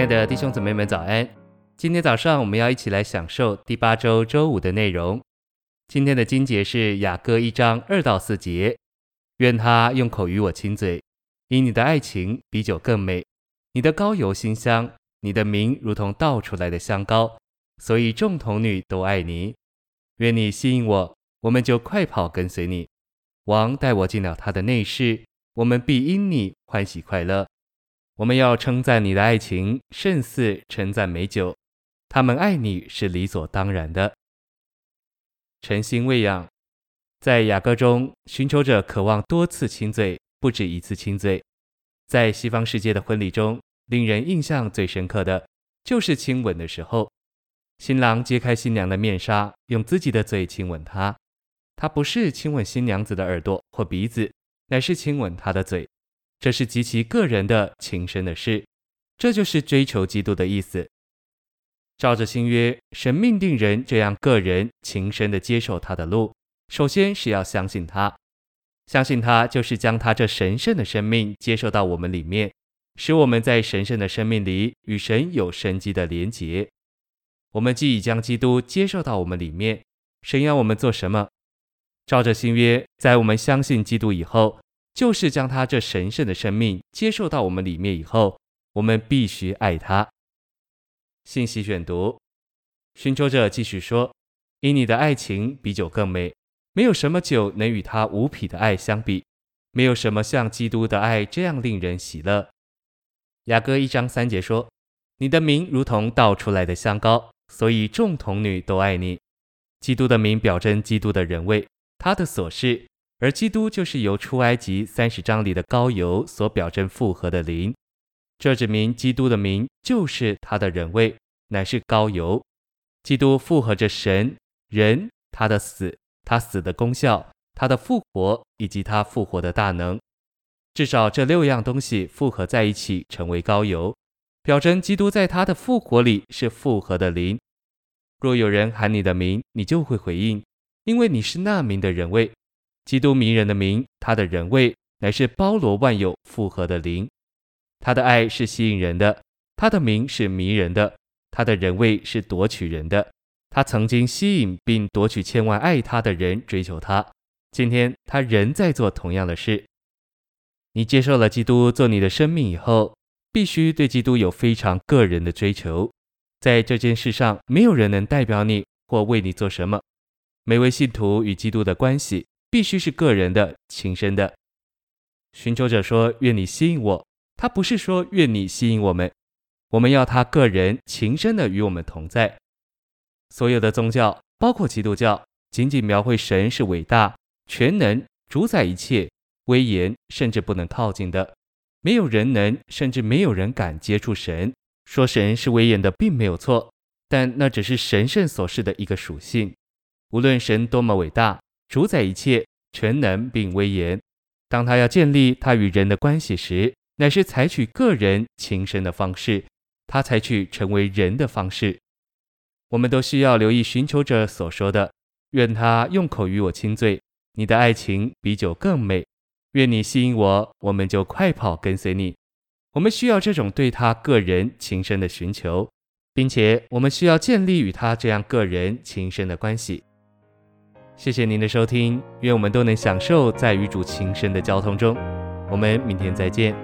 亲爱的弟兄姊妹们，早安！今天早上我们要一起来享受第八周周五的内容。今天的经节是雅歌一章二到四节。愿他用口与我亲嘴，因你的爱情比酒更美，你的膏油馨香，你的名如同倒出来的香膏，所以众童女都爱你。愿你吸引我，我们就快跑跟随你。王带我进了他的内室，我们必因你欢喜快乐。我们要称赞你的爱情，胜似称赞美酒。他们爱你是理所当然的。诚心喂养，在雅歌中，寻求者渴望多次亲嘴，不止一次亲嘴。在西方世界的婚礼中，令人印象最深刻的就是亲吻的时候，新郎揭开新娘的面纱，用自己的嘴亲吻她。他不是亲吻新娘子的耳朵或鼻子，乃是亲吻她的嘴。这是极其个人的情深的事，这就是追求基督的意思。照着新约，神命定人这样个人情深的接受他的路，首先是要相信他，相信他就是将他这神圣的生命接受到我们里面，使我们在神圣的生命里与神有生机的连结。我们既已将基督接受到我们里面，神要我们做什么？照着新约，在我们相信基督以后。就是将他这神圣的生命接受到我们里面以后，我们必须爱他。信息选读，寻求者继续说：“因你的爱情比酒更美，没有什么酒能与他无匹的爱相比，没有什么像基督的爱这样令人喜乐。”雅歌一章三节说：“你的名如同倒出来的香膏，所以众童女都爱你。”基督的名表征基督的人位，他的所事。而基督就是由出埃及三十章里的膏油所表征复合的灵，这指明基督的名就是他的人位，乃是膏油。基督复合着神人，他的死，他死的功效，他的复活以及他复活的大能，至少这六样东西复合在一起成为膏油，表征基督在他的复活里是复合的灵。若有人喊你的名，你就会回应，因为你是那名的人位。基督迷人的名，他的人位乃是包罗万有、复合的灵。他的爱是吸引人的，他的名是迷人的，他的人位是夺取人的。他曾经吸引并夺取千万爱他的人追求他，今天他仍在做同样的事。你接受了基督做你的生命以后，必须对基督有非常个人的追求。在这件事上，没有人能代表你或为你做什么。每位信徒与基督的关系。必须是个人的、情深的。寻求者说：“愿你吸引我。”他不是说“愿你吸引我们”，我们要他个人、情深的与我们同在。所有的宗教，包括基督教，仅仅描绘神是伟大、全能、主宰一切、威严，甚至不能靠近的。没有人能，甚至没有人敢接触神。说神是威严的，并没有错，但那只是神圣所示的一个属性。无论神多么伟大。主宰一切，全能并威严。当他要建立他与人的关系时，乃是采取个人情深的方式。他采取成为人的方式。我们都需要留意寻求者所说的：“愿他用口与我亲嘴，你的爱情比酒更美。愿你吸引我，我们就快跑跟随你。”我们需要这种对他个人情深的寻求，并且我们需要建立与他这样个人情深的关系。谢谢您的收听，愿我们都能享受在与主情深的交通中。我们明天再见。